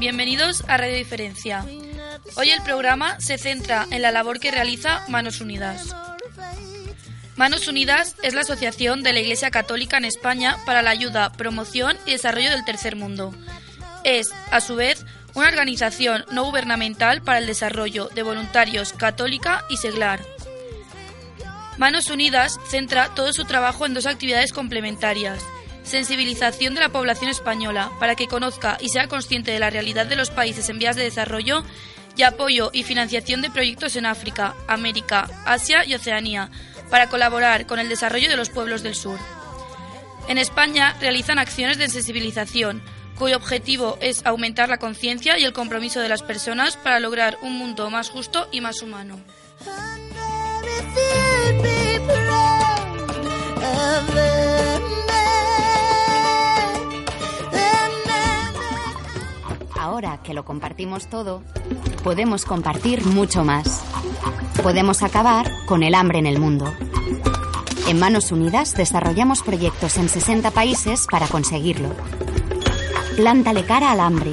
bienvenidos a Radio Diferencia. Hoy el programa se centra en la labor que realiza Manos Unidas. Manos Unidas es la asociación de la Iglesia Católica en España para la ayuda, promoción y desarrollo del tercer mundo. Es, a su vez, una organización no gubernamental para el desarrollo de voluntarios católica y seglar. Manos Unidas centra todo su trabajo en dos actividades complementarias. Sensibilización de la población española para que conozca y sea consciente de la realidad de los países en vías de desarrollo y apoyo y financiación de proyectos en África, América, Asia y Oceanía para colaborar con el desarrollo de los pueblos del sur. En España realizan acciones de sensibilización, cuyo objetivo es aumentar la conciencia y el compromiso de las personas para lograr un mundo más justo y más humano. Ahora que lo compartimos todo, podemos compartir mucho más. Podemos acabar con el hambre en el mundo. En Manos Unidas desarrollamos proyectos en 60 países para conseguirlo. Plántale cara al hambre.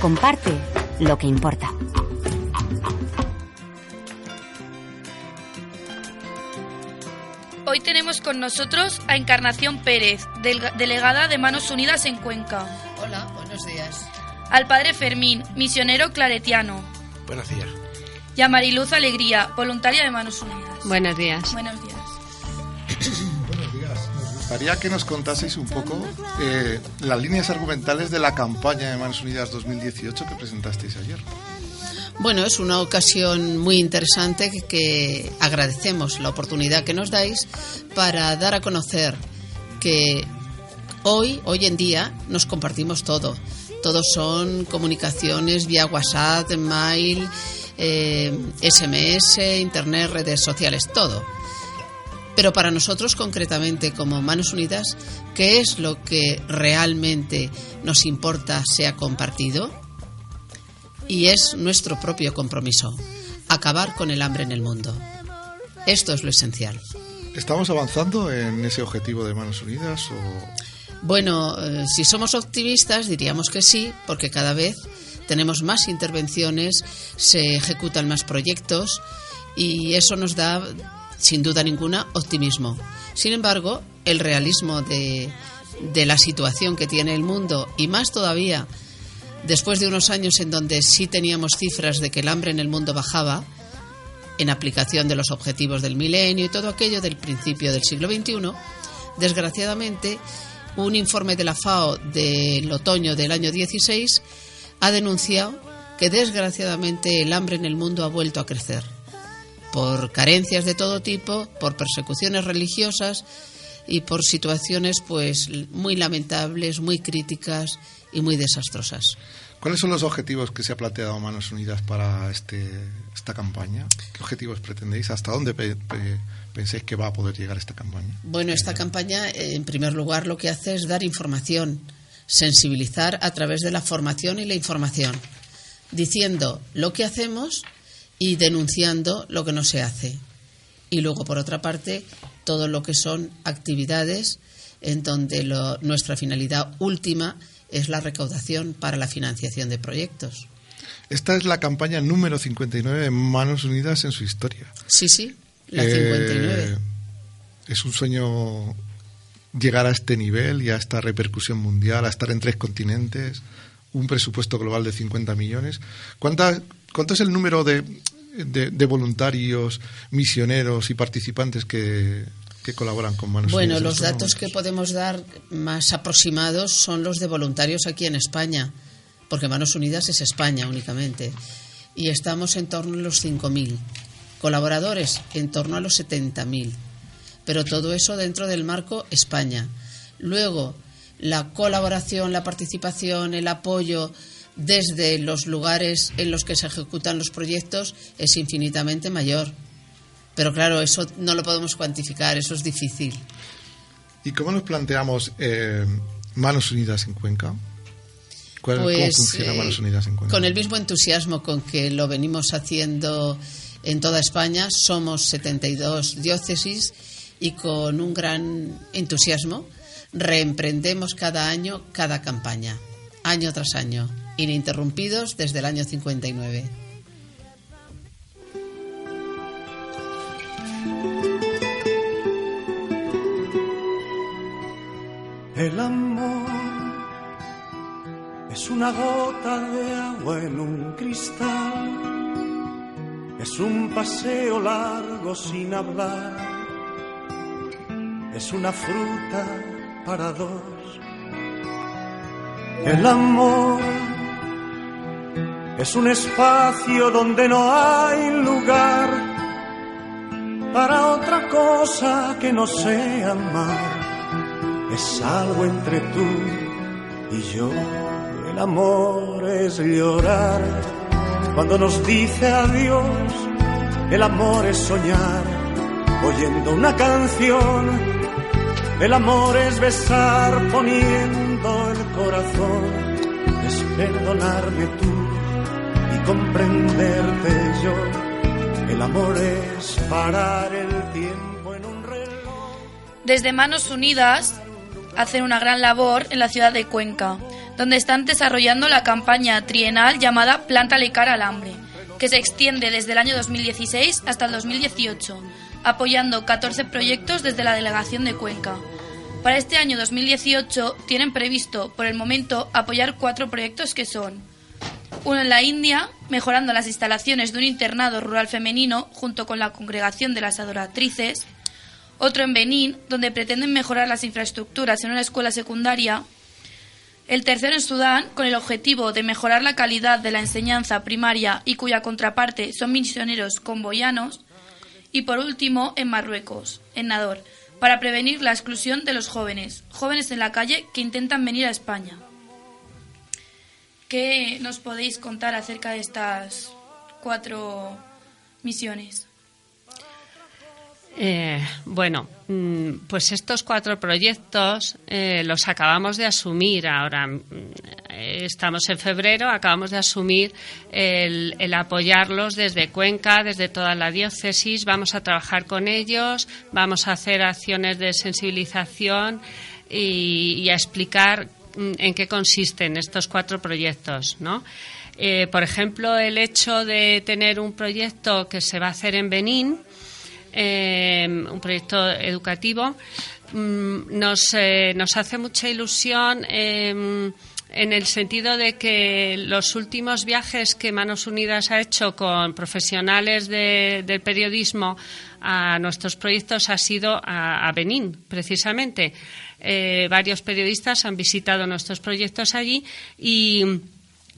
Comparte lo que importa. Hoy tenemos con nosotros a Encarnación Pérez, delegada de Manos Unidas en Cuenca. Al padre Fermín, misionero claretiano. Buenos días. Y a Mariluz Alegría, voluntaria de Manos Unidas. Buenos días. Buenos días. Buenos días. Nos gustaría que nos contaseis un poco eh, las líneas argumentales de la campaña de Manos Unidas 2018 que presentasteis ayer. Bueno, es una ocasión muy interesante que, que agradecemos la oportunidad que nos dais para dar a conocer que hoy, hoy en día, nos compartimos todo. Todos son comunicaciones vía WhatsApp, mail, eh, SMS, Internet, redes sociales, todo. Pero para nosotros concretamente como Manos Unidas, ¿qué es lo que realmente nos importa sea compartido? Y es nuestro propio compromiso, acabar con el hambre en el mundo. Esto es lo esencial. ¿Estamos avanzando en ese objetivo de Manos Unidas bueno, eh, si somos optimistas diríamos que sí, porque cada vez tenemos más intervenciones, se ejecutan más proyectos y eso nos da, sin duda ninguna, optimismo. Sin embargo, el realismo de, de la situación que tiene el mundo y más todavía después de unos años en donde sí teníamos cifras de que el hambre en el mundo bajaba, en aplicación de los objetivos del milenio y todo aquello del principio del siglo XXI, desgraciadamente un informe de la FAO del otoño del año 16 ha denunciado que desgraciadamente el hambre en el mundo ha vuelto a crecer por carencias de todo tipo, por persecuciones religiosas y por situaciones pues muy lamentables, muy críticas y muy desastrosas. ¿Cuáles son los objetivos que se ha planteado Manos Unidas para este, esta campaña? ¿Qué objetivos pretendéis? ¿Hasta dónde pensáis que va a poder llegar esta campaña? Bueno, esta campaña, eh, en primer lugar, lo que hace es dar información, sensibilizar a través de la formación y la información, diciendo lo que hacemos y denunciando lo que no se hace. Y luego, por otra parte, todo lo que son actividades en donde nuestra finalidad última es la recaudación para la financiación de proyectos. Esta es la campaña número 59 de Manos Unidas en su historia. Sí, sí. La 59. Eh, es un sueño llegar a este nivel y a esta repercusión mundial, a estar en tres continentes, un presupuesto global de 50 millones. ¿Cuánta, ¿Cuánto es el número de, de, voluntarios, misioneros y participantes que, que colaboran con Manos Bueno, Unidas? los datos que podemos dar más aproximados son los de voluntarios aquí en España, porque Manos Unidas es España únicamente. Y estamos en torno a los 5.000 colaboradores en torno a los 70.000. Pero todo eso dentro del marco España. Luego, la colaboración, la participación, el apoyo desde los lugares en los que se ejecutan los proyectos es infinitamente mayor. Pero claro, eso no lo podemos cuantificar, eso es difícil. ¿Y cómo nos planteamos eh, Manos Unidas en Cuenca? ¿Cómo Pues, funciona eh, Manos Unidas en Cuenca? Con el mismo entusiasmo con que lo venimos haciendo en toda España, somos 72 diócesis y con un gran entusiasmo reemprendemos cada año cada campaña, año tras año. ininterrumpidos desde el año 59. El amor es una gota de agua en un cristal, es un paseo largo sin hablar, es una fruta para dos. El amor es un espacio donde no hay lugar para otra cosa que no sea amar es algo entre tú y yo. El amor es llorar cuando nos dice adiós. El amor es soñar oyendo una canción. El amor es besar poniendo el corazón. Es perdonarme tú y comprenderte yo. El amor es parar el tiempo en un reloj. Desde Manos Unidas hacen una gran labor en la ciudad de Cuenca, donde están desarrollando la campaña trienal llamada Plántale cara al hambre, que se extiende desde el año 2016 hasta el 2018, apoyando 14 proyectos desde la delegación de Cuenca. Para este año 2018 tienen previsto, por el momento, apoyar cuatro proyectos que son uno en la India, mejorando las instalaciones de un internado rural femenino junto con la congregación de las adoratrices, otro en Benín, donde pretenden mejorar las infraestructuras en una escuela secundaria, el tercero en Sudán, con el objetivo de mejorar la calidad de la enseñanza primaria y cuya contraparte son misioneros convoyanos, y por último en Marruecos, en Nador, para prevenir la exclusión de los jóvenes, jóvenes en la calle que intentan venir a España. ¿Qué nos podéis contar acerca de estas cuatro misiones? Eh, bueno, mm, pues estos cuatro proyectos eh, los acabamos de asumir ahora. Mm, estamos en febrero, acabamos de asumir el, apoyarlos desde Cuenca, desde toda la diócesis. Vamos a trabajar con ellos, vamos a hacer acciones de sensibilización y, a explicar mm, en qué consisten estos cuatro proyectos, ¿no? Eh, por ejemplo, el hecho de tener un proyecto que se va a hacer en Benín, eh, un proyecto educativo, mm, nos, eh, nos hace mucha ilusión. Em, en el sentido de que los últimos viajes que Manos Unidas ha hecho con profesionales del periodismo a nuestros proyectos ha sido a, Benín, precisamente. Eh, varios periodistas han visitado nuestros proyectos allí y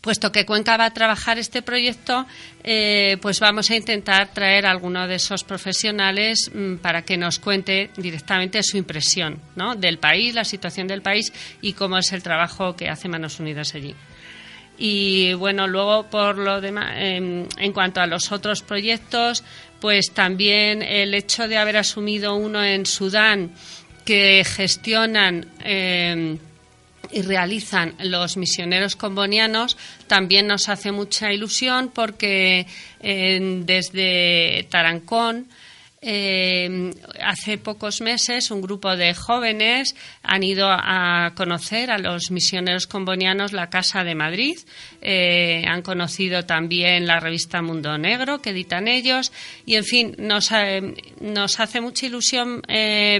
puesto que Cuenca va a trabajar este proyecto, eh, pues vamos a intentar traer a alguno de esos profesionales mm, para que nos cuente directamente su impresión del país, la situación del país y cómo es el trabajo que hace Manos Unidas allí. Y bueno, luego por lo demás, en cuanto a los otros proyectos, pues también el hecho de haber asumido uno en Sudán que gestionan eh, y realizan los misioneros combonianos también nos hace mucha ilusión porque eh, desde Tarancón eh, hace pocos meses un grupo de jóvenes han ido a conocer a los misioneros combonianos la Casa de Madrid. Eh, han conocido también la revista Mundo Negro que editan ellos. Y, en fin, nos, eh, hace mucha ilusión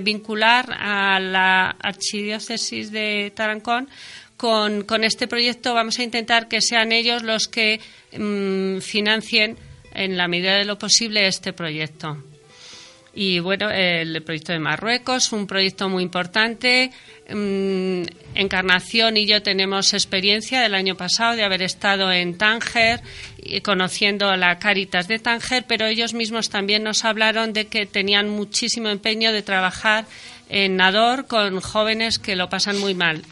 vincular a la Archidiócesis de Tarancón con, con, este proyecto. Vamos a intentar que sean ellos los que mm, financien en la medida de lo posible este proyecto. Y bueno, el proyecto de Marruecos, un proyecto muy importante. Mm, Encarnación y yo tenemos experiencia del año pasado de haber estado en Tánger conociendo a la Caritas de Tánger, pero ellos mismos también nos hablaron de que tenían muchísimo empeño de trabajar en Nador con jóvenes que lo pasan muy mal.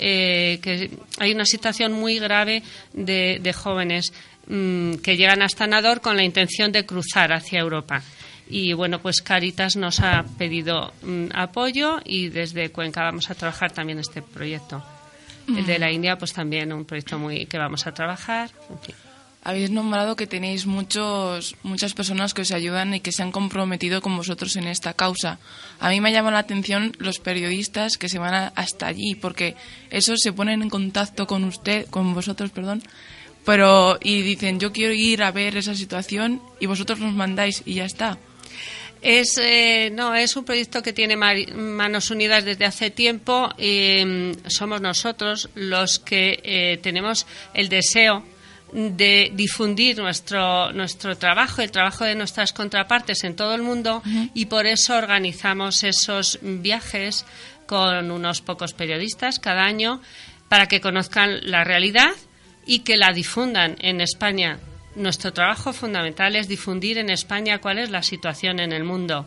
Eh, que hay una situación muy grave de, jóvenes mm, que llegan hasta Nador con la intención de cruzar hacia Europa. Y bueno, pues Caritas nos ha pedido mm, apoyo y desde Cuenca vamos a trabajar también este proyecto. El de la India, pues también un proyecto muy que vamos a trabajar. habéis nombrado que tenéis muchos, muchas personas que os ayudan y que se han comprometido con vosotros en esta causa. A mí me llama la atención los periodistas que se van hasta allí, porque esos se ponen en contacto con usted, con vosotros, perdón, pero y dicen yo quiero ir a ver esa situación y vosotros nos mandáis y ya está. Es, eh, no, es un proyecto que tiene Manos Unidas desde hace tiempo. y somos nosotros los que eh, tenemos el deseo de difundir nuestro, nuestro trabajo, el trabajo de nuestras contrapartes en todo el mundo y por eso organizamos esos viajes con unos pocos periodistas cada año para que conozcan la realidad y que la difundan en España. Nuestro trabajo fundamental es difundir en España cuál es la situación en el mundo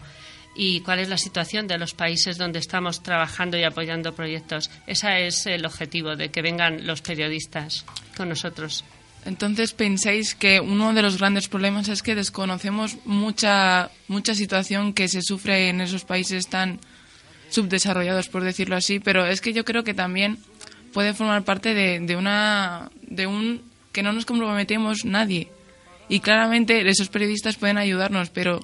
y cuál es la situación de los países donde estamos trabajando y apoyando proyectos. Ese es el objetivo de que vengan los periodistas con nosotros. Entonces pensáis que uno de los grandes problemas es que desconocemos mucha mucha situación que se sufre en esos países tan subdesarrollados, por decirlo así, pero es que yo creo que también puede formar parte de, de una de un que no nos comprometemos nadie y claramente esos periodistas pueden ayudarnos, pero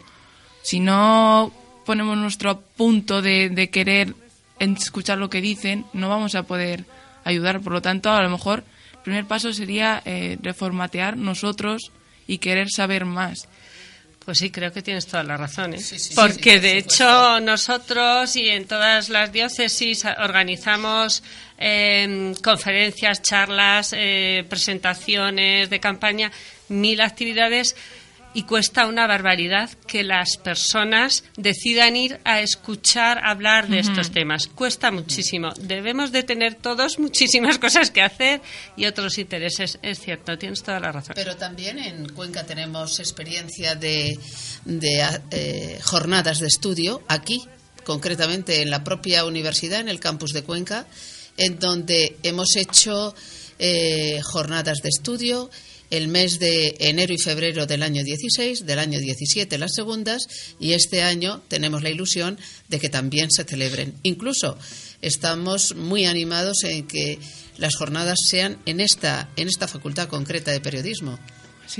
si no ponemos nuestro punto de, de querer escuchar lo que dicen, no vamos a poder ayudar. Por lo tanto, a lo mejor primer paso sería eh, reformatear nosotros y querer saber más. Pues sí, creo que tienes toda la razón. ¿eh? Porque de hecho nosotros y en todas las diócesis organizamos em, conferencias, charlas, eh, presentaciones de campaña, mil actividades y cuesta una barbaridad que las personas decidan ir a escuchar hablar de estos temas. Cuesta muchísimo. Debemos de tener todos muchísimas cosas que hacer y otros intereses. Es cierto, tienes toda la razón. Pero también en Cuenca tenemos experiencia de, eh, jornadas de estudio aquí, concretamente en la propia universidad, en el campus de Cuenca, en donde hemos hecho eh, jornadas de estudio el mes de enero y febrero del año 16, del año 17 las segundas y este año tenemos la ilusión de que también se celebren. Incluso estamos muy animados en que las jornadas sean en esta, en esta facultad concreta de periodismo.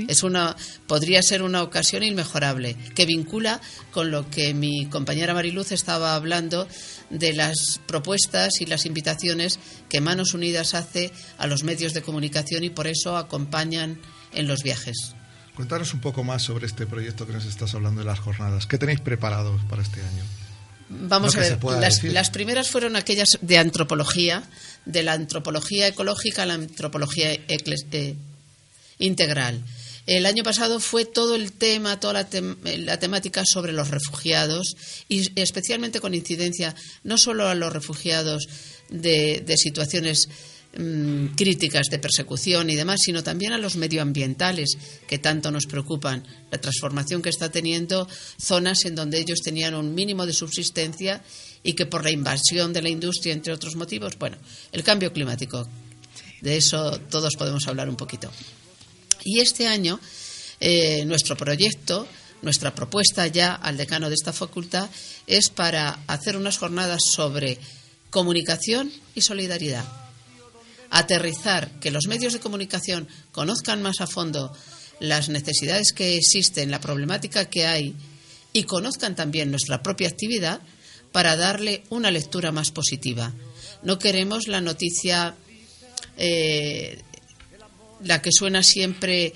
Es una, podría ser una ocasión inmejorable que vincula con lo que mi compañera Mariluz estaba hablando de las propuestas y las invitaciones que Manos Unidas hace a los medios de comunicación y por eso acompañan en los viajes. Cuéntanos un poco más sobre este proyecto que nos estás hablando de las jornadas. ¿Qué tenéis preparados para este año? Vamos a ver, las, primeras fueron aquellas de antropología, de la antropología ecológica a la antropología eh, integral. El año pasado fue todo el tema, toda la, temática sobre los refugiados y especialmente con incidencia no solo a los refugiados de, situaciones mm, críticas de persecución y demás, sino también a los medioambientales que tanto nos preocupan. La transformación que está teniendo zonas en donde ellos tenían un mínimo de subsistencia y que por la invasión de la industria, entre otros motivos, bueno, el cambio climático. De eso todos podemos hablar un poquito. Y este año eh, nuestro proyecto, nuestra propuesta ya al decano de esta facultad es para hacer unas jornadas sobre comunicación y solidaridad. Aterrizar, que los medios de comunicación conozcan más a fondo las necesidades que existen, la problemática que hay y conozcan también nuestra propia actividad para darle una lectura más positiva. No queremos la noticia eh, la que suena siempre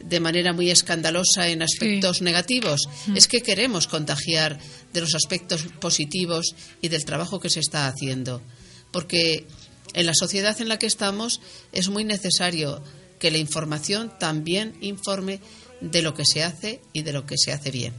de manera muy escandalosa en aspectos negativos. Mm. Es que queremos contagiar de los aspectos positivos y del trabajo que se está haciendo. Porque en la sociedad en la que estamos es muy necesario que la información también informe de lo que se hace y de lo que se hace bien.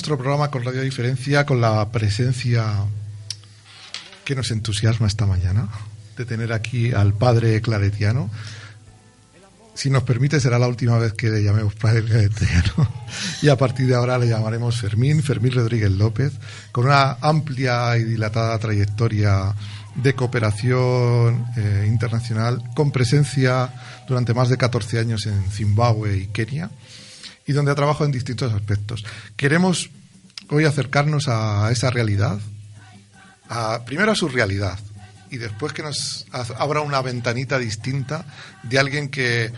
Nuestro programa con Radio Diferencia con la presencia que nos entusiasma esta mañana de tener aquí al padre claretiano. Si nos permite, será la última vez que le llamemos padre claretiano. Y a partir de ahora le llamaremos Fermín, Fermín Rodríguez López, con una amplia y dilatada trayectoria de cooperación eh, internacional, con presencia durante más de 14 años en Zimbabue y Kenia y donde ha trabajado en distintos aspectos. Queremos hoy acercarnos a esa realidad, a, primero a su realidad y después que nos abra una ventanita distinta de alguien que,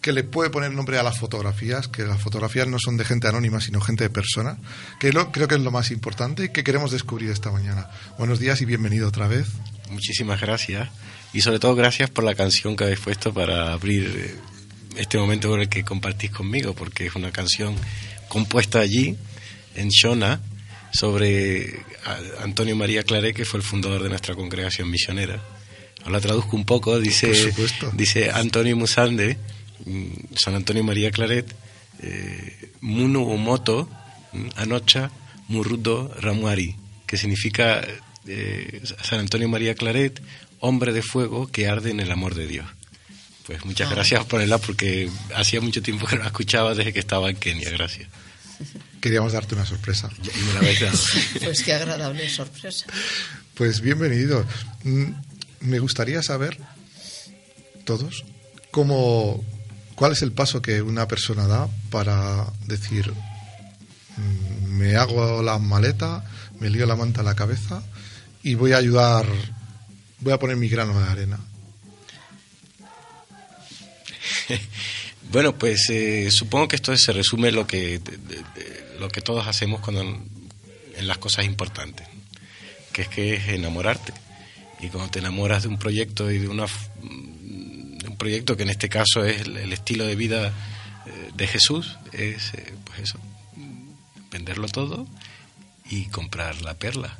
que le puede poner nombre a las fotografías, que las fotografías no son de gente anónima, sino gente de persona, que lo, creo que es lo más importante y que queremos descubrir esta mañana. Buenos días y bienvenido otra vez. Muchísimas gracias. Y sobre todo gracias por la canción que habéis puesto para abrir eh, este momento con el que compartís conmigo, porque es una canción compuesta allí, en Shona, sobre Antonio María Claret, que fue el fundador de nuestra congregación misionera. Os la traduzco un poco, dice, dice Antonio Musande, mm, San Antonio María Claret, eh, Munu Umoto, mm, Anocha, Murrudo Ramuari, que significa eh, San Antonio María Claret, hombre de fuego que arde en el amor de Dios. Pues muchas ah. gracias por el porque hacía mucho tiempo que no la escuchaba desde que estaba en Kenia. Gracias. Queríamos darte una sorpresa. Y me la habéis dado. pues qué agradable sorpresa. Pues bienvenido. Mm, me gustaría saber, todos, cómo, cuál es el paso que una persona da para decir, mm, me hago la maleta, me lío la manta a la cabeza y voy a ayudar, voy a poner mi grano de arena. bueno, pues eh, supongo que esto se resume lo que, lo que todos hacemos cuando en las cosas importantes, que es que es enamorarte. Y cuando te enamoras de un proyecto y de, una, un proyecto que en este caso es el, estilo de vida eh, de Jesús, es eh, pues eso, venderlo todo y comprar la perla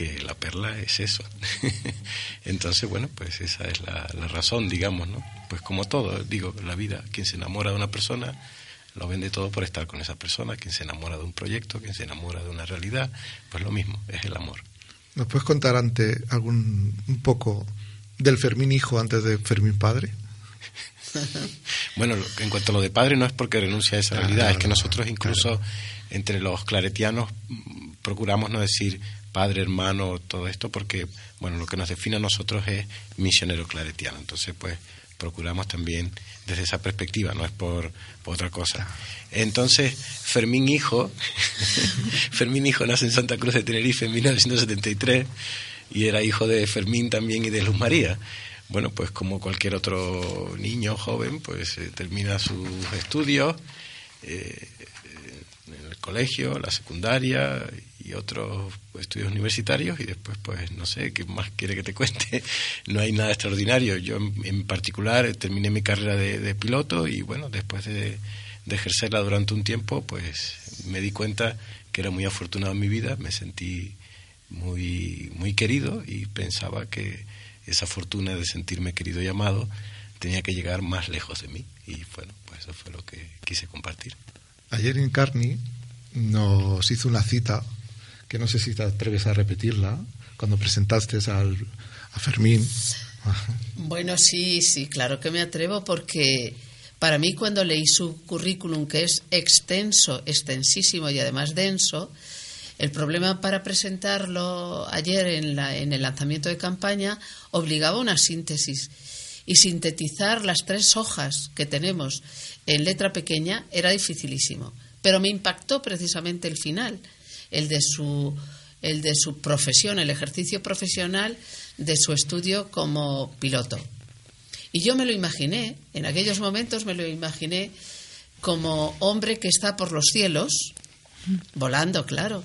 que la perla es eso. Entonces, bueno, pues esa es la, la, razón, digamos, ¿no? Pues como todo, digo, la vida, quien se enamora de una persona, lo vende todo por estar con esa persona, quien se enamora de un proyecto, quien se enamora de una realidad, pues lo mismo, es el amor. ¿Nos puedes contar ante algún un poco del Fermín hijo antes de Fermín padre? bueno, en cuanto a lo de padre no es porque renuncia a esa ah, realidad, es que nosotros incluso entre los claretianos mm, procuramos no decir padre, hermano, todo esto, porque bueno, lo que nos define a nosotros es misionero claretiano. Entonces, pues procuramos también desde esa perspectiva, no es por, otra cosa. Entonces, Fermín Hijo, Fermín Hijo nace en Santa Cruz de Tenerife en 1973 y era hijo de Fermín también y de Luz María. Bueno, pues como cualquier otro niño joven, pues eh, termina sus estudios eh, en el colegio, la secundaria otros estudios universitarios y después pues no sé qué más quiere que te cuente no hay nada extraordinario. Yo en, particular terminé mi carrera de, piloto y bueno después de, ejercerla durante un tiempo pues me di cuenta que era muy afortunado en mi vida me sentí muy muy querido y pensaba que esa fortuna de sentirme querido y amado tenía que llegar más lejos de mí y bueno pues eso fue lo que quise compartir. Ayer en Carney nos hizo una cita que no sé si te atreves a repetirla, cuando presentaste a Fermín. Bueno, sí, sí, claro que me atrevo porque para mí cuando leí su currículum, que es extenso, extensísimo y además denso, el problema para presentarlo ayer en, la, en el lanzamiento de campaña obligaba a una síntesis. Y sintetizar las tres hojas que tenemos en letra pequeña era dificilísimo. Pero me impactó precisamente el final, el de su el de su profesión, el ejercicio profesional de su estudio como piloto. Y yo me lo imaginé, en aquellos momentos me lo imaginé como hombre que está por los cielos, volando, claro,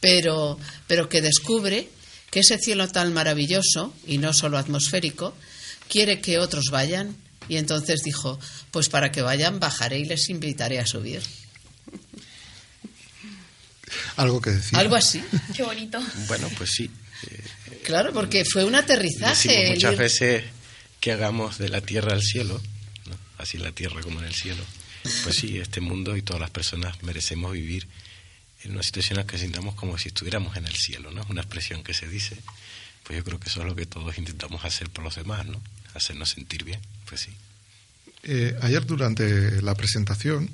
pero, pero que descubre que ese cielo tan maravilloso, y no solo atmosférico, quiere que otros vayan. Y entonces dijo, pues para que vayan bajaré y les invitaré a subir. Algo que decir. Algo así. Qué bonito. Bueno, pues sí. claro, porque fue un aterrizaje. muchas veces que hagamos de la tierra al cielo, así la tierra como en el cielo. Pues sí, este mundo y todas las personas merecemos vivir en una situación en la que sintamos como si estuviéramos en el cielo, ¿no? Es una expresión que se dice. Pues yo creo que eso es lo que todos intentamos hacer por los demás, ¿no? Hacernos sentir bien, pues sí. Eh, ayer durante la presentación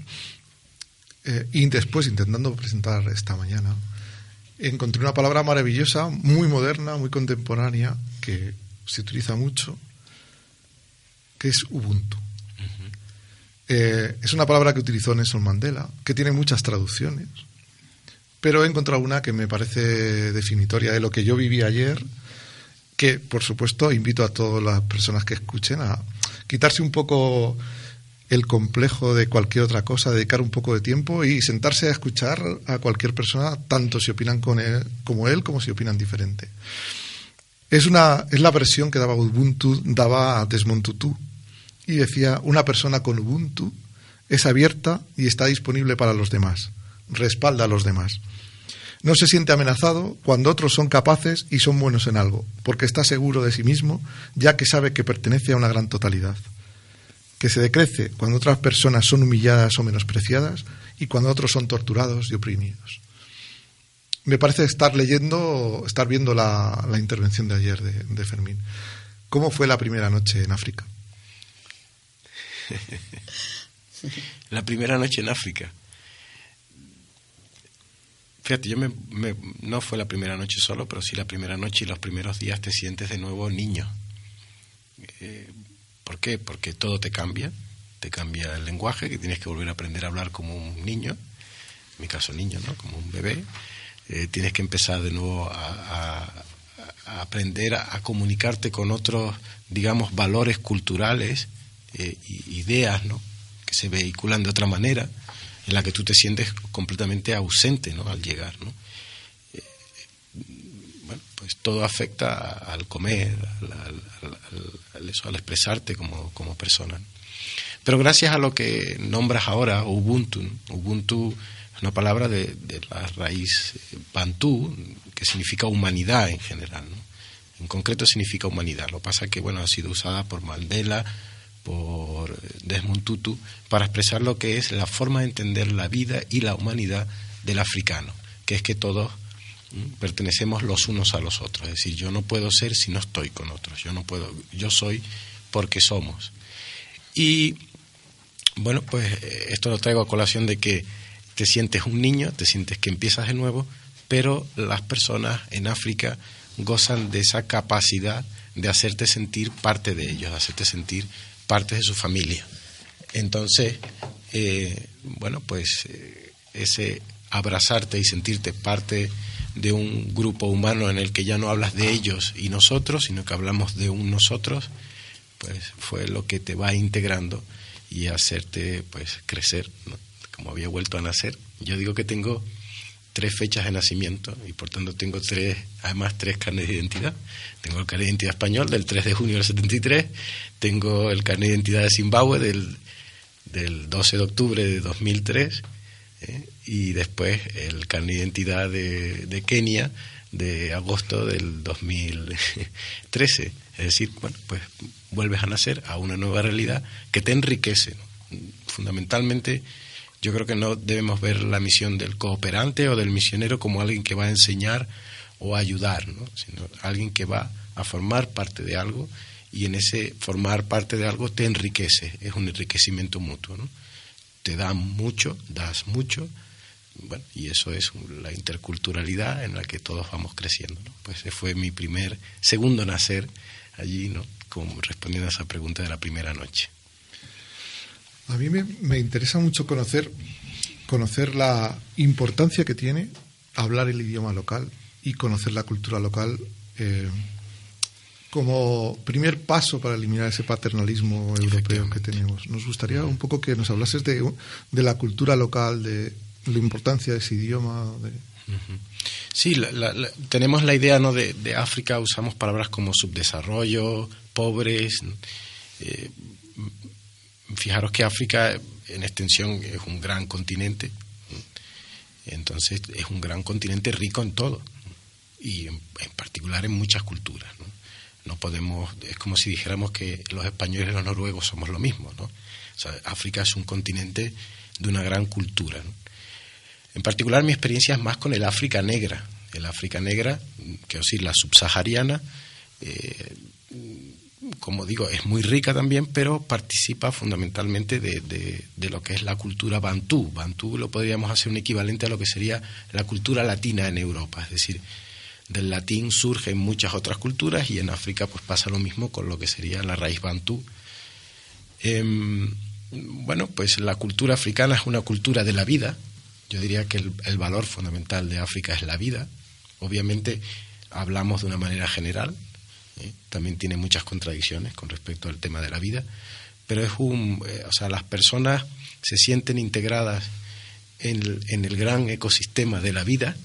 eh, y después intentando presentar esta mañana, encontré una palabra maravillosa, muy moderna, muy contemporánea, que se utiliza mucho, que es Ubuntu. Eh, es una palabra que utilizó Nelson Mandela, que tiene muchas traducciones, pero he encontrado una que me parece definitoria de lo que yo viví ayer, que por supuesto invito a todas las personas que escuchen a quitarse un poco el complejo de cualquier otra cosa, dedicar un poco de tiempo y sentarse a escuchar a cualquier persona, tanto si opinan con él, como él, como si opinan diferente. Es, una, es la versión que daba Ubuntu, daba Desmond Tutu, y decía, una persona con Ubuntu es abierta y está disponible para los demás, respalda a los demás. No se siente amenazado cuando otros son capaces y son buenos en algo, porque está seguro de sí mismo, ya que sabe que pertenece a una gran totalidad. Que se decrece cuando otras personas son humilladas o menospreciadas y cuando otros son torturados y oprimidos. Me parece estar leyendo, estar viendo la, intervención de ayer de, Fermín. ¿Cómo fue la primera noche en África? la primera noche en África. Fíjate, yo me, no fue la primera noche solo, pero sí la primera noche y los primeros días te sientes de nuevo niño. Eh, ¿Por qué? Porque todo te cambia, te cambia el lenguaje, que tienes que volver a aprender a hablar como un niño, en mi caso niño, ¿no? Como un bebé. Eh, tienes que empezar de nuevo a, aprender a, comunicarte con otros, digamos, valores culturales, eh, ideas, ¿no? Que se vehiculan de otra manera en la que tú te sientes completamente ausente ¿no? al llegar. ¿no? Eh, pues todo afecta al comer, al, eso, al expresarte como, como persona. Pero gracias a lo que nombras ahora, Ubuntu, Ubuntu es una palabra de, de, la raíz bantú, que significa humanidad en general. ¿no? En concreto significa humanidad. Lo que pasa que bueno, ha sido usada por Mandela, por Desmond Tutu para expresar lo que es la forma de entender la vida y la humanidad del africano, que es que todos pertenecemos los unos a los otros, es decir, yo no puedo ser si no estoy con otros, yo no puedo, yo soy porque somos. Y bueno, pues esto lo traigo a colación de que te sientes un niño, te sientes que empiezas de nuevo, pero las personas en África gozan de esa capacidad de hacerte sentir parte de ellos, de hacerte sentir partes de su familia. Entonces, eh, bueno, pues eh, ese abrazarte y sentirte parte de un grupo humano en el que ya no hablas de ellos y nosotros, sino que hablamos de un nosotros, pues fue lo que te va integrando y hacerte pues crecer, como había vuelto a nacer. Yo digo que tengo tres fechas de nacimiento y por tanto tengo tres, además tres carnes de identidad. Tengo el carnet de identidad español del 3 de junio del 73, tengo el carnet de identidad de Zimbabue del, del 12 de octubre de 2003 ¿eh? Y después el carnet de identidad de, de Kenia de agosto del 2013. Es decir, bueno, pues vuelves a nacer a una nueva realidad que te enriquece. Fundamentalmente, yo creo que no debemos ver la misión del cooperante o del misionero como alguien que va a enseñar o ayudar, ¿no? sino alguien que va a formar parte de algo y en ese formar parte de algo te enriquece, es un enriquecimiento mutuo. ¿no? Te da mucho, das mucho, bueno, y eso es la interculturalidad en la que todos vamos creciendo. ¿no? Pues ese fue mi primer, segundo nacer allí, ¿no? como respondiendo a esa pregunta de la primera noche. A mí me, interesa mucho conocer, conocer la importancia que tiene hablar el idioma local y conocer la cultura local eh, como primer paso para eliminar ese paternalismo europeo que tenemos. Nos gustaría un poco que nos hablases de, de la cultura local, de la importancia de ese idioma. Sí, tenemos la idea ¿no? de, África, usamos palabras como subdesarrollo, pobres. Eh, fijaros que África en extensión es un gran continente, entonces es un gran continente rico en todo y en, particular en muchas culturas. ¿no? ¿no? podemos, es como si dijéramos que los españoles y los noruegos somos lo mismo. ¿no? África es un continente de una gran cultura. En particular mi experiencia es más con el África negra, el África negra, que decir la subsahariana, eh, como digo, es muy rica también, pero participa fundamentalmente de, de, lo que es la cultura bantú. Bantú lo podríamos hacer un equivalente a lo que sería la cultura latina en Europa, es decir, del latín surgen muchas otras culturas y en África pues pasa lo mismo con lo que sería la raíz bantú. Em, bueno, pues la cultura africana es una cultura de la vida. Yo diría que el, valor fundamental de África es la vida. Obviamente hablamos de una manera general, ¿eh? también tiene muchas contradicciones con respecto al tema de la vida, pero es un, eh, o sea, las personas se sienten integradas en el gran ecosistema de la vida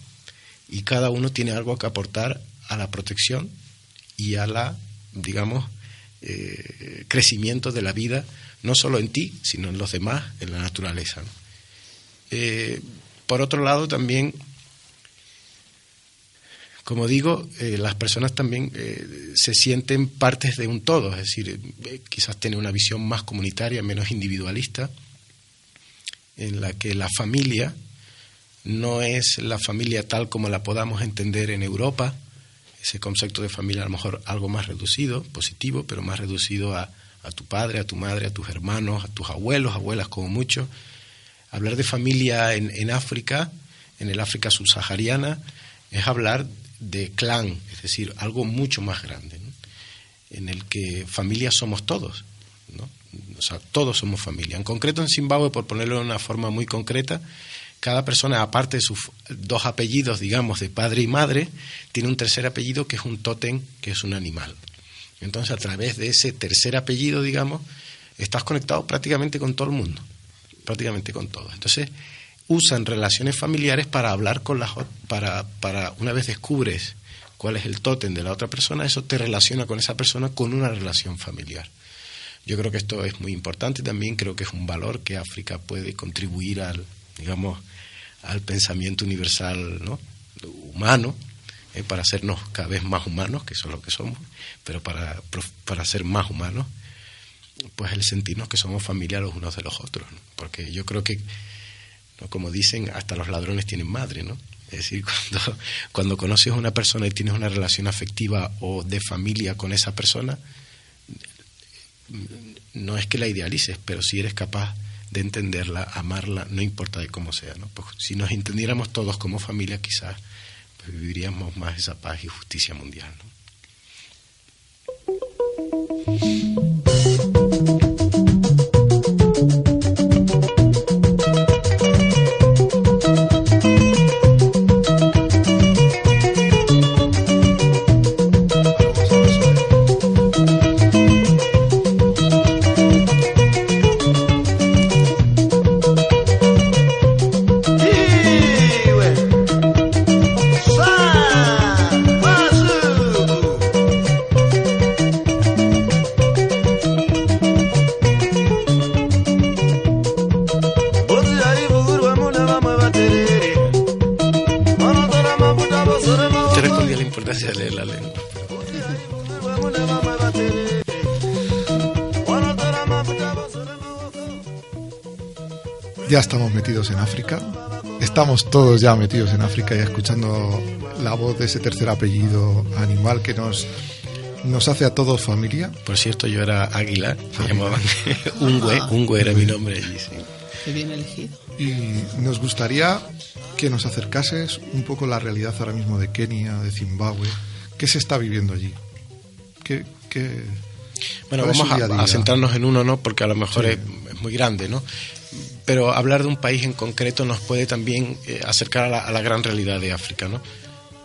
y cada uno tiene algo que aportar a la protección y a la, digamos, eh, crecimiento de la vida, no solo en ti, sino en los demás, en la naturaleza. Eh, por otro lado, también, como digo, eh, las personas también se sienten partes de un todo, es decir, quizás tienen una visión más comunitaria, menos individualista, en la que la familia no es la familia tal como la podamos entender en Europa, ese concepto de familia a lo mejor algo más reducido, positivo, pero más reducido a, tu padre, a tu madre, a tus hermanos, a tus abuelos, abuelas como mucho. Hablar de familia en, África, en el África subsahariana, es hablar de clan, es decir, algo mucho más grande, en el que familia somos todos, ¿no? o sea, todos somos familia. En concreto en Zimbabue, por ponerlo de una forma muy concreta, cada persona, aparte de sus dos apellidos, digamos, de padre y madre, tiene un tercer apellido que es un tótem, que es un animal. Entonces, a través de ese tercer apellido, digamos, estás conectado prácticamente con todo el mundo, prácticamente con todo. Entonces, usan relaciones familiares para hablar con las para para una vez descubres cuál es el tótem de la otra persona, eso te relaciona con esa persona con una relación familiar. Yo creo que esto es muy importante también creo que es un valor que África puede contribuir al, digamos, al pensamiento universal ¿no? humano, eh, para hacernos cada vez más humanos, que son lo que somos, pero para, para ser más humanos, pues el sentirnos que somos familia los unos de los otros. Porque yo creo que, como dicen, hasta los ladrones tienen madre, ¿no? Es decir, cuando, conoces a una persona y tienes una relación afectiva o de familia con esa persona, no es que la idealices, pero si eres capaz de entenderla, amarla, no importa de cómo sea. ¿no? Pues si nos entendiéramos todos como familia, quizás pues, viviríamos más esa paz y justicia mundial. Ya estamos metidos en África. Estamos todos ya metidos en África y escuchando la voz de ese tercer apellido animal que nos, nos hace a todos familia. Por cierto, yo era Águila, se llamaban Ungüe, Ungüe era mi nombre allí, sí. Qué bien elegido. Y nos gustaría que nos acercases un poco la realidad ahora mismo de Kenia, de Zimbabue. ¿Qué se está viviendo allí? ¿Qué, qué, bueno, vamos a, centrarnos en uno, ¿no? Porque a lo mejor es, es, muy grande, ¿no? pero hablar de un país en concreto nos puede también eh, acercar a la, gran realidad de África, ¿no?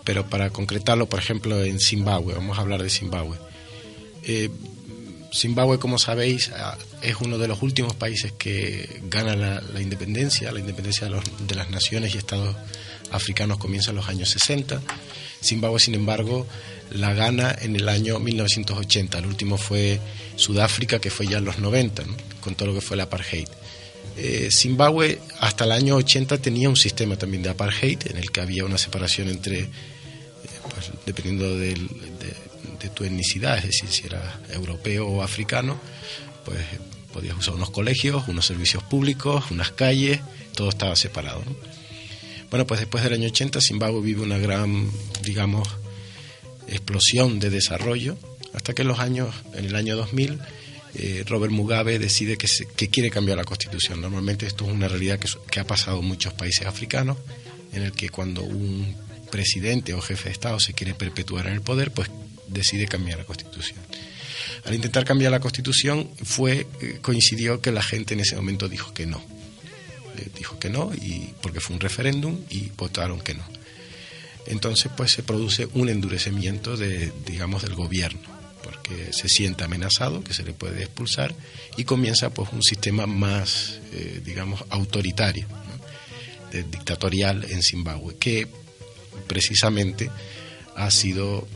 Pero para concretarlo, por ejemplo, en Zimbabue, vamos a hablar de Zimbabue. Eh, Zimbabue, como sabéis, ah, es uno de los últimos países que gana la, independencia. La independencia de, las naciones y estados africanos comienza en los años 60. Zimbabue, sin embargo, la gana en el año 1980. El último fue Sudáfrica, que fue ya en los 90, con todo lo que fue la apartheid. Eh, Zimbabue hasta el año 80 tenía un sistema también de apartheid en el que había una separación entre, eh, pues, dependiendo de, tu etnicidad, es decir, si era europeo o africano, pues podías usar unos colegios, unos servicios públicos, unas calles, todo estaba separado. Bueno, pues después del año 80 Zimbabue vive una gran, digamos, explosión de desarrollo, hasta que en los años, en el año 2000, eh, Robert Mugabe decide que, que, quiere cambiar la constitución. Normalmente esto es una realidad que, que ha pasado en muchos países africanos, en el que cuando un presidente o jefe de Estado se quiere perpetuar en el poder, pues decide cambiar la constitución. Al intentar cambiar la constitución fue eh, coincidió que la gente en ese momento dijo que no. Eh, dijo que no y porque fue un referéndum y votaron que no. Entonces pues se produce un endurecimiento de digamos del gobierno porque se siente amenazado que se le puede expulsar y comienza pues un sistema más eh, digamos autoritario dictatorial en Zimbabue que precisamente ha sido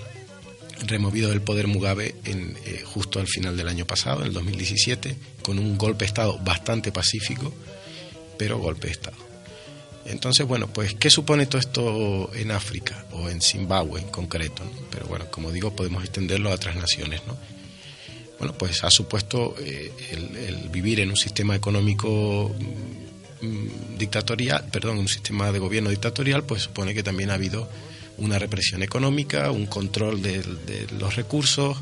removido del poder Mugabe en, eh, justo al final del año pasado, en el 2017, con un golpe de Estado bastante pacífico, pero golpe de Estado. Entonces, bueno, pues, ¿qué supone todo esto en África o en Zimbabue en concreto? Pero bueno, como digo, podemos extenderlo a otras naciones, ¿no? Bueno, pues ha supuesto eh, el, vivir en un sistema económico mm, dictatorial, perdón, un sistema de gobierno dictatorial, pues supone que también ha habido una represión económica, un control de, los recursos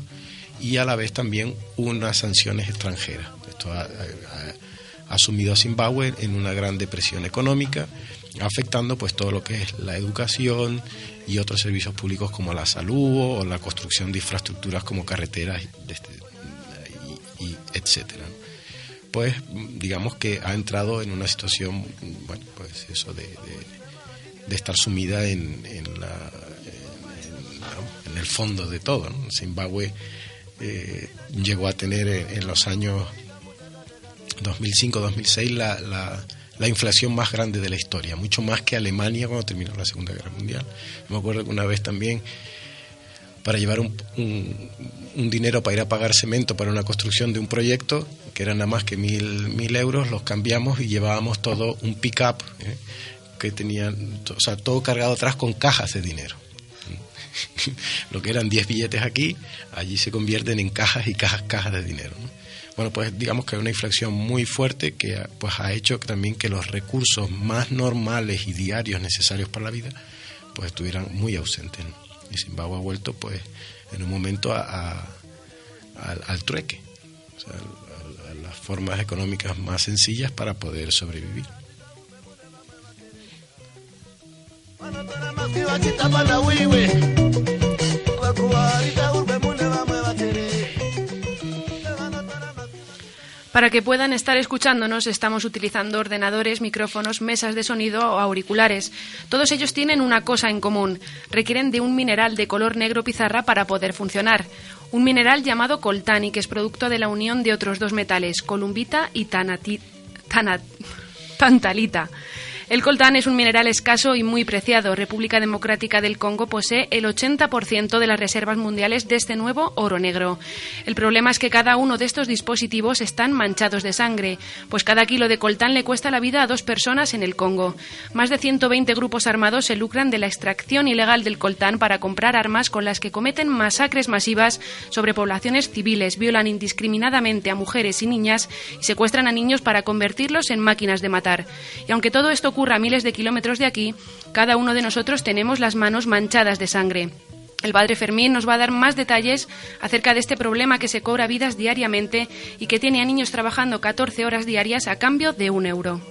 y a la vez también unas sanciones extranjeras. Esto ha, ha, sumido a Zimbabue en una gran depresión económica, afectando pues todo lo que es la educación y otros servicios públicos como la salud o la construcción de infraestructuras como carreteras este, y, etcétera. Pues digamos que ha entrado en una situación, bueno, pues eso de estar sumida en, en, la, el fondo de todo. Zimbabue eh, llegó a tener en, los años 2005-2006 la, la, la, inflación más grande de la historia, mucho más que Alemania cuando terminó la Segunda Guerra Mundial. Me acuerdo que una vez también para llevar un, dinero para ir a pagar cemento para una construcción de un proyecto, que era nada más que mil, mil euros, los cambiamos y llevábamos todo un pick-up. ¿eh? que tenían, o sea, todo cargado atrás con cajas de dinero. Lo que eran 10 billetes aquí, allí se convierten en cajas y cajas, cajas de dinero. Bueno, pues digamos que hay una inflación muy fuerte que pues, ha hecho también que los recursos más normales y diarios necesarios para la vida pues estuvieran muy ausentes. Y Zimbabue ha vuelto pues en un momento a, al, trueque, sea, a las formas económicas más sencillas para poder sobrevivir. Para que puedan estar escuchándonos, estamos utilizando ordenadores, micrófonos, mesas de sonido o auriculares. Todos ellos tienen una cosa en común. Requieren de un mineral de color negro pizarra para poder funcionar. Un mineral llamado coltán que es producto de la unión de otros dos metales, columbita y tanati, tantalita. El coltán es un mineral escaso y muy preciado. República Democrática del Congo posee el 80% de las reservas mundiales de este nuevo oro negro. El problema es que cada uno de estos dispositivos están manchados de sangre, pues cada kilo de coltán le cuesta la vida a dos personas en el Congo. Más de 120 grupos armados se lucran de la extracción ilegal del coltán para comprar armas con las que cometen masacres masivas sobre poblaciones civiles, violan indiscriminadamente a mujeres y niñas y secuestran a niños para convertirlos en máquinas de matar. Y aunque todo esto ocurra a miles de kilómetros de aquí, cada uno de nosotros tenemos las manos manchadas de sangre. El padre Fermín nos va a dar más detalles acerca de este problema que se cobra vidas diariamente y que tiene a niños trabajando 14 horas diarias a cambio de un euro.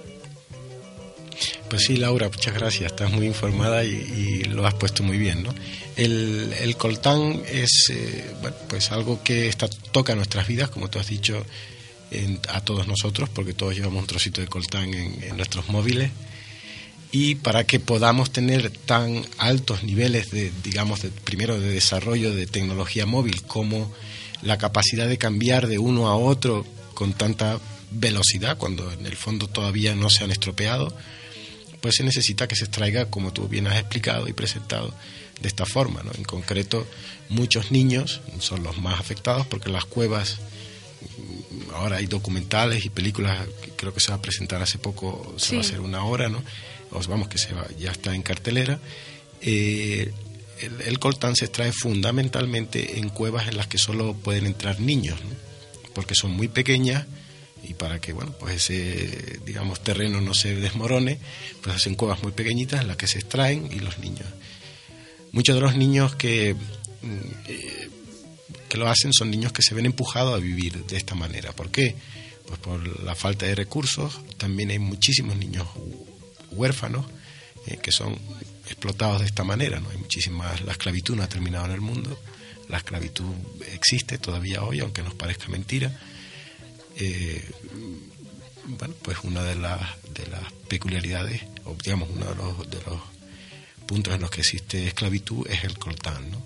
Pues sí, Laura, muchas gracias. Estás muy informada y, lo has puesto muy bien. ¿no? El, coltán es eh, pues algo que está, toca nuestras vidas, como tú has dicho, a todos nosotros, porque todos llevamos un trocito de coltán en nuestros móviles y para que podamos tener tan altos niveles de, digamos, de, primero de desarrollo de tecnología móvil como la capacidad de cambiar de uno a otro con tanta velocidad cuando en el fondo todavía no se han estropeado, pues se necesita que se extraiga, como tú bien has explicado y presentado, de esta forma. ¿no? En concreto, muchos niños son los más afectados porque las cuevas, ahora hay documentales y películas, creo que se va a presentar hace poco, se va a hacer una hora, ¿no? Vamos que se va, ya está en cartelera, eh, el, coltán se extrae fundamentalmente en cuevas en las que solo pueden entrar niños, porque son muy pequeñas y para que bueno pues ese digamos terreno no se desmorone pues hacen cuevas muy pequeñitas en las que se extraen y los niños. Muchos de los niños que mm, eh, que lo hacen son niños que se ven empujados a vivir de esta manera. ¿por qué? pues por la falta de recursos. También hay muchísimos niños huérfanos eh, que son explotados de esta manera no hay muchísimas la esclavitud no ha terminado en el mundo la esclavitud existe todavía hoy aunque nos parezca mentira eh, bueno, pues una de las, de las peculiaridades, o digamos, uno de los, de los puntos en los que existe esclavitud es el coltán, ¿no?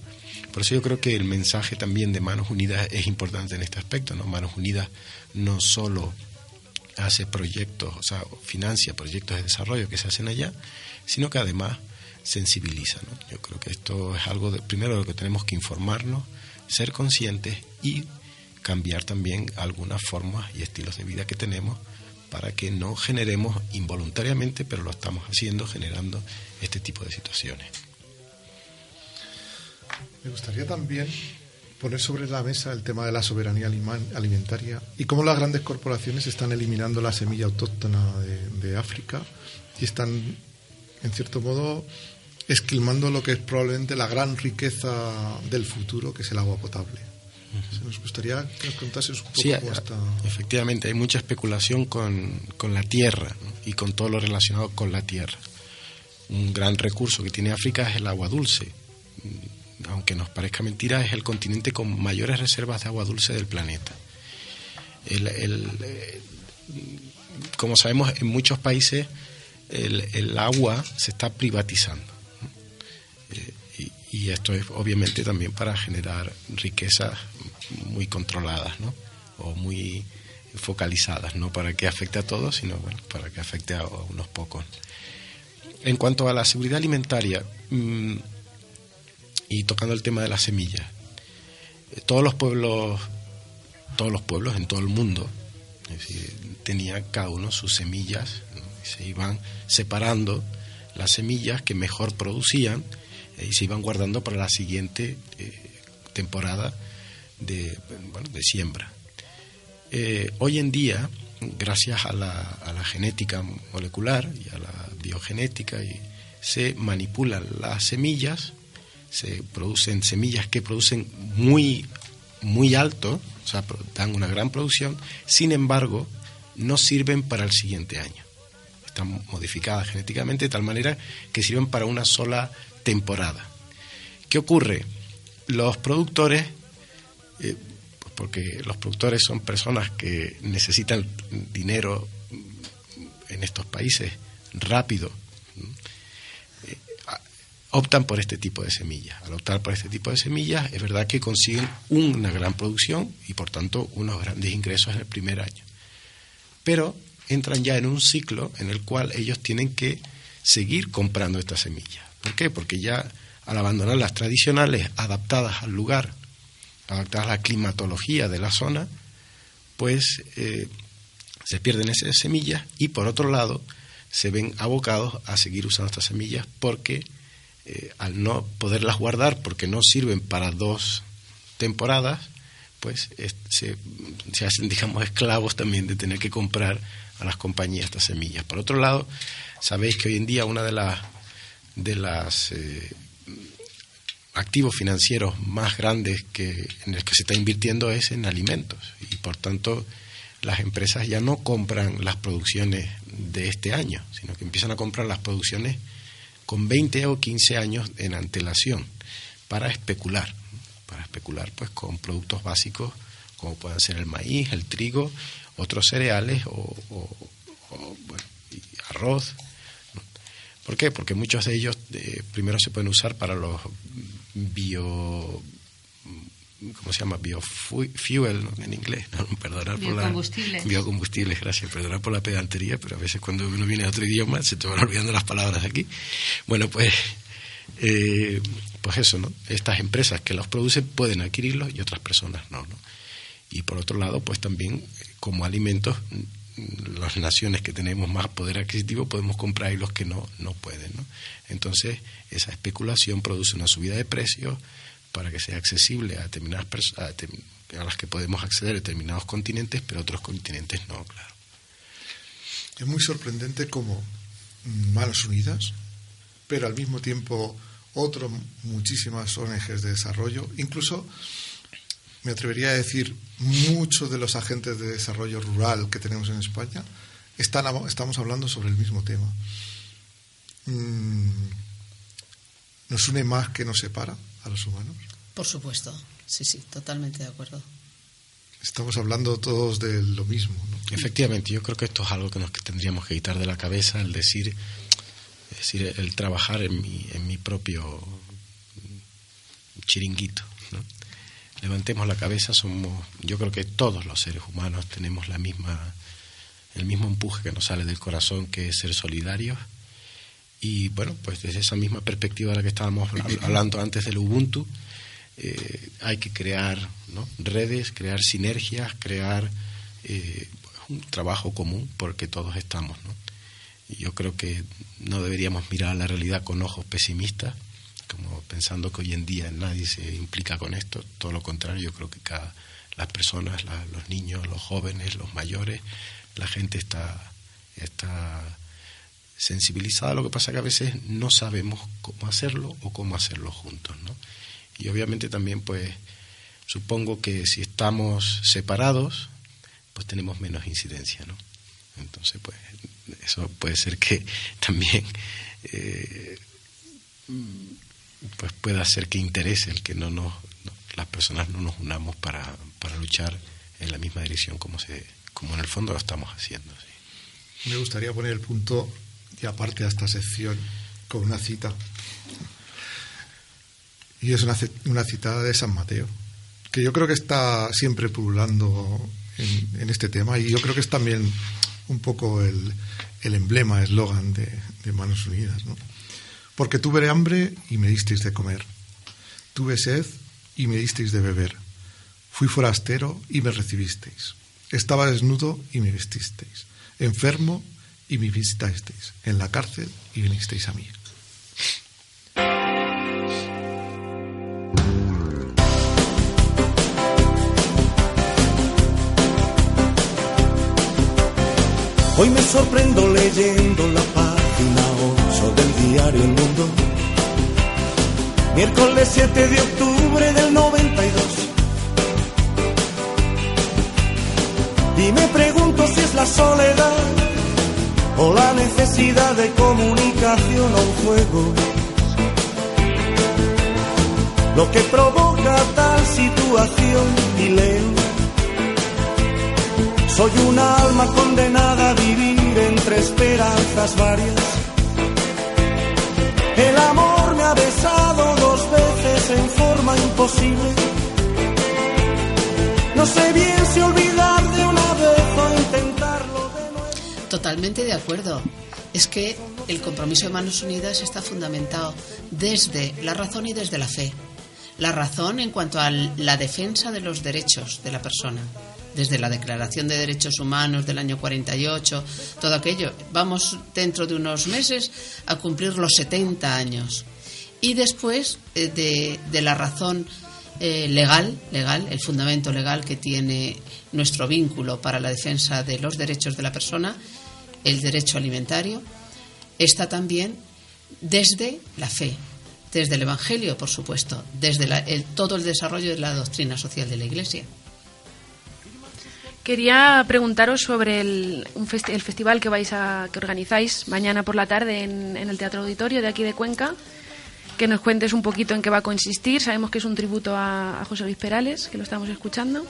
Por eso yo creo que el mensaje también de Manos Unidas es importante en este aspecto, ¿no? Manos Unidas no solo hace proyectos, o sea, financia proyectos de desarrollo que se hacen allá, sino que además sensibiliza. Yo creo que esto es algo, de, primero, de lo que tenemos que informarnos, ser conscientes y cambiar también algunas formas y estilos de vida que tenemos para que no generemos involuntariamente, pero lo estamos haciendo, generando este tipo de situaciones. Me gustaría también poner sobre la mesa el tema de la soberanía alimentaria y cómo las grandes corporaciones están eliminando la semilla autóctona de, de África y están, en cierto modo, esquilmando lo que es probablemente la gran riqueza del futuro, que es el agua potable. Nos gustaría que nos contases un poco sí, Efectivamente, hay mucha especulación con, con la tierra y con todo lo relacionado con la tierra. Un gran recurso que tiene África es el agua dulce. Aunque nos parezca mentira, es el continente con mayores reservas de agua dulce del planeta. El, eh, como sabemos, en muchos países el, agua se está privatizando. Eh, y esto es obviamente también para generar riquezas muy controladas, ¿no? O muy focalizadas, no para que afecte a todos, sino bueno, para que afecte a unos pocos. En cuanto a la seguridad alimentaria mm, y tocando el tema de las semillas, eh, todos los pueblos, todos los pueblos en todo el mundo, tenían cada uno sus semillas, se iban separando las semillas que mejor producían eh, y se iban guardando para la siguiente eh, temporada de, bueno, siembra. Hoy en día, gracias a la, a la, genética molecular y a la biogenética, se manipulan las semillas, se producen semillas que producen muy, muy alto, o sea, dan una gran producción, sin embargo, no sirven para el siguiente año. Están modificadas genéticamente de tal manera que sirven para una sola temporada. ¿Qué ocurre? Los productores eh, pues porque los productores son personas que necesitan dinero en estos países rápido, optan por este tipo de semillas. Al optar por este tipo de semillas, es verdad que consiguen una gran producción y por tanto unos grandes ingresos en el primer año. Pero entran ya en un ciclo en el cual ellos tienen que seguir comprando estas semillas. ¿Por qué? Porque ya al abandonar las tradicionales adaptadas al lugar adaptadas a la climatología de la zona, pues eh, se pierden esas semillas y por otro lado se ven abocados a seguir usando estas semillas porque eh, al no poderlas guardar porque no sirven para dos temporadas, pues se, se, hacen, digamos, esclavos también de tener que comprar a las compañías estas semillas. Por otro lado, sabéis que hoy en día una de las de las eh, activos financieros más grandes que, en el que se está invirtiendo es en alimentos y por tanto las empresas ya no compran las producciones de este año, sino que empiezan a comprar las producciones con 20 o 15 años en antelación para especular, para especular pues con productos básicos como pueden ser el maíz, el trigo, otros cereales o, arroz. ¿Por qué? Porque muchos de ellos eh, primero se pueden usar para los bio ¿cómo se llama? Biofuel en inglés, ¿no? perdonar por la biocombustibles, gracias, perdonar por la pedantería, pero a veces cuando uno viene a otro idioma se te van olvidando las palabras aquí. Bueno, pues eh, pues eso, ¿no? Estas empresas que los producen pueden adquirirlos y otras personas no, ¿no? Y por otro lado, pues también como alimentos las naciones que tenemos más poder adquisitivo podemos comprar y los que no, no pueden. ¿no? Entonces, esa especulación produce una subida de precios, para que sea accesible a determinadas personas, a, las que podemos acceder a determinados continentes, pero otros continentes no, claro. Es muy sorprendente como Manos Unidas, pero al mismo tiempo otras muchísimas ONGs de desarrollo, incluso me atrevería a decir muchos de los agentes de desarrollo rural que tenemos en España, están, estamos hablando sobre el mismo tema. Mm, ¿Nos une más que nos separa a los humanos? Por supuesto, sí, sí, totalmente de acuerdo. Estamos hablando todos de lo mismo. Efectivamente, yo creo que esto es algo que nos tendríamos que quitar de la cabeza, el decir, decir el trabajar en mi, en mi propio chiringuito. Levantemos la cabeza, somos, yo creo que todos los seres humanos tenemos la misma, el mismo empuje que nos sale del corazón, que es ser solidarios. Y bueno, pues desde esa misma perspectiva de la que estábamos hablando antes del Ubuntu, eh, hay que crear redes, crear sinergias, crear eh, un trabajo común porque todos estamos. ¿no? Y yo creo que no deberíamos mirar la realidad con ojos pesimistas, como pensando que hoy en día nadie se implica con esto. Todo lo contrario, yo creo que cada, las personas, los niños, los jóvenes, los mayores, la gente está, está sensibilizada. Lo que pasa que a veces no sabemos cómo hacerlo o cómo hacerlo juntos. ¿no? Y obviamente también, pues, supongo que si estamos separados, pues tenemos menos incidencia, ¿no? Entonces, pues, eso puede ser que también eh, pues pueda hacer que interese el que no nos, las personas no nos unamos para, para luchar en la misma dirección como se como en el fondo lo estamos haciendo. Me gustaría poner el punto y aparte de esta sección con una cita y es una, una citada de San Mateo, que yo creo que está siempre pululando en, este tema y yo creo que es también un poco el, el emblema, eslogan de, de, Manos Unidas. ¿no? Porque tuve hambre y me disteis de comer, tuve sed y me disteis de beber, fui forastero y me recibisteis, estaba desnudo y me vestisteis, enfermo y me visitasteis, en la cárcel y vinisteis a mí. Hoy me sorprendo leyendo la página 8 del diario El Mundo. Miércoles 7 de octubre del 92. Y me pregunto si es la soledad o la necesidad de comunicación o un juego. Lo que provoca tal situación y leo soy una alma condenada a vivir entre esperanzas varias. El amor me ha besado dos veces en forma imposible. No sé bien si olvidar Totalmente de acuerdo. Es que el compromiso de Manos Unidas está fundamentado desde la razón y desde la fe. La razón en cuanto a la defensa de los derechos de la persona desde la Declaración de Derechos Humanos del año 48, todo aquello. Vamos dentro de unos meses a cumplir los 70 años. Y después eh, de, la razón eh, legal, legal, el fundamento legal que tiene nuestro vínculo para la defensa de los derechos de la persona, el derecho alimentario, está también desde la fe, desde el Evangelio, por supuesto, desde todo el desarrollo de la doctrina social de la Iglesia. Quería preguntaros sobre el, el festival que vais a que organizáis mañana por la tarde en, el Teatro Auditorio de aquí de Cuenca. Que nos cuentes un poquito en qué va a consistir. Sabemos que es un tributo a, José Luis Perales, que lo estamos escuchando.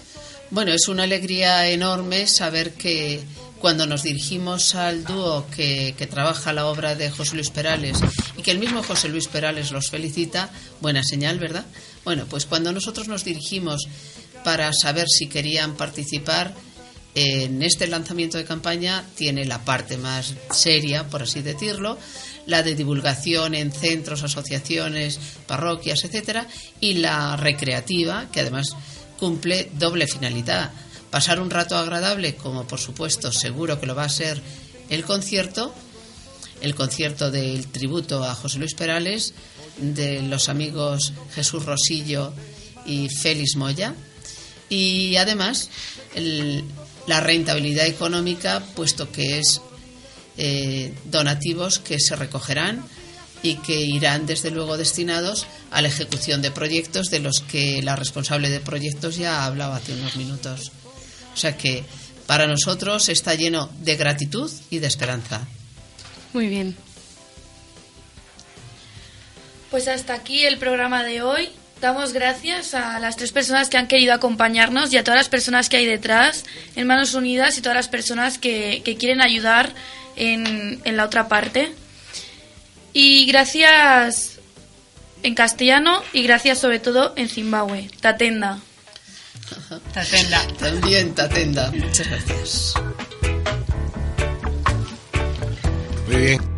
Bueno, es una alegría enorme saber que cuando nos dirigimos al dúo que, que, trabaja la obra de José Luis Perales y que el mismo José Luis Perales los felicita, buena señal, ¿verdad? Bueno, pues cuando nosotros nos dirigimos para saber si querían participar. En este lanzamiento de campaña tiene la parte más seria, por así decirlo, la de divulgación en centros, asociaciones, parroquias, etcétera, y la recreativa, que además cumple doble finalidad. Pasar un rato agradable, como por supuesto seguro que lo va a ser el concierto, el concierto del tributo a José Luis Perales de los amigos Jesús Rosillo y Félix Moya y además la rentabilidad económica puesto que es eh, donativos que se recogerán y que irán desde luego destinados a la ejecución de proyectos de los que la responsable de proyectos ya ha hablado hace unos minutos. O sea que para nosotros está lleno de gratitud y de esperanza. Muy bien. Pues hasta aquí el programa de hoy. Damos gracias a las tres personas que han querido acompañarnos y a todas las personas que hay detrás, en Manos Unidas, y todas las personas que, quieren ayudar en, en la otra parte. Y gracias en castellano y gracias sobre todo en Zimbabue. Tatenda. Tatenda. También Tatenda. Muchas gracias. Muy bien.